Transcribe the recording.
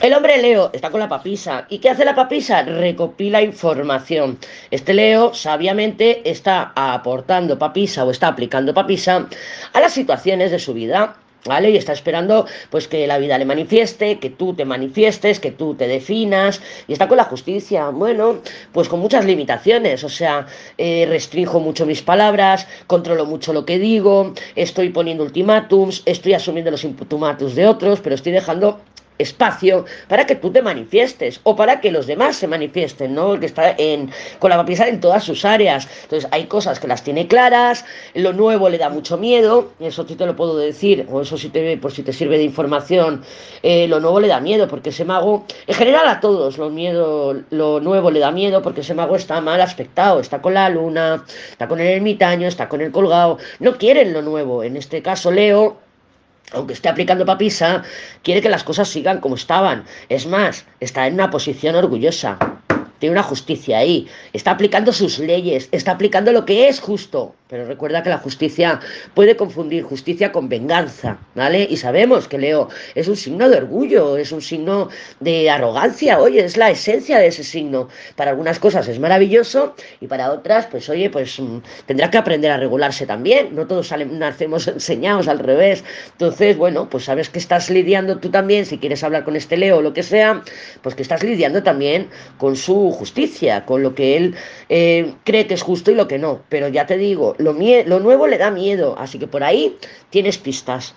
El hombre Leo está con la papisa. ¿Y qué hace la papisa? Recopila información. Este Leo sabiamente está aportando papisa o está aplicando papisa a las situaciones de su vida. ¿Vale? Y está esperando pues que la vida le manifieste, que tú te manifiestes, que tú te definas, y está con la justicia, bueno, pues con muchas limitaciones, o sea, eh, restringo mucho mis palabras, controlo mucho lo que digo, estoy poniendo ultimátums, estoy asumiendo los ultimátums de otros, pero estoy dejando espacio para que tú te manifiestes o para que los demás se manifiesten, ¿no? El que está en, con la papisa en todas sus áreas. Entonces, hay cosas que las tiene claras, lo nuevo le da mucho miedo, eso sí te lo puedo decir, o eso sí te, por si te sirve de información, eh, lo nuevo le da miedo, porque ese mago, en general a todos, lo, miedo, lo nuevo le da miedo, porque ese mago está mal aspectado, está con la luna, está con el ermitaño, está con el colgado, no quieren lo nuevo. En este caso, Leo aunque esté aplicando papisa, quiere que las cosas sigan como estaban. Es más, está en una posición orgullosa. Tiene una justicia ahí. Está aplicando sus leyes. Está aplicando lo que es justo. Pero recuerda que la justicia puede confundir justicia con venganza, ¿vale? Y sabemos que Leo es un signo de orgullo, es un signo de arrogancia, oye, es la esencia de ese signo. Para algunas cosas es maravilloso y para otras, pues oye, pues mm, tendrá que aprender a regularse también. No todos nacemos enseñados al revés. Entonces, bueno, pues sabes que estás lidiando tú también, si quieres hablar con este Leo o lo que sea, pues que estás lidiando también con justicia, con lo que él eh, cree que es justo y lo que no. Pero ya te digo, lo, lo nuevo le da miedo, así que por ahí tienes pistas.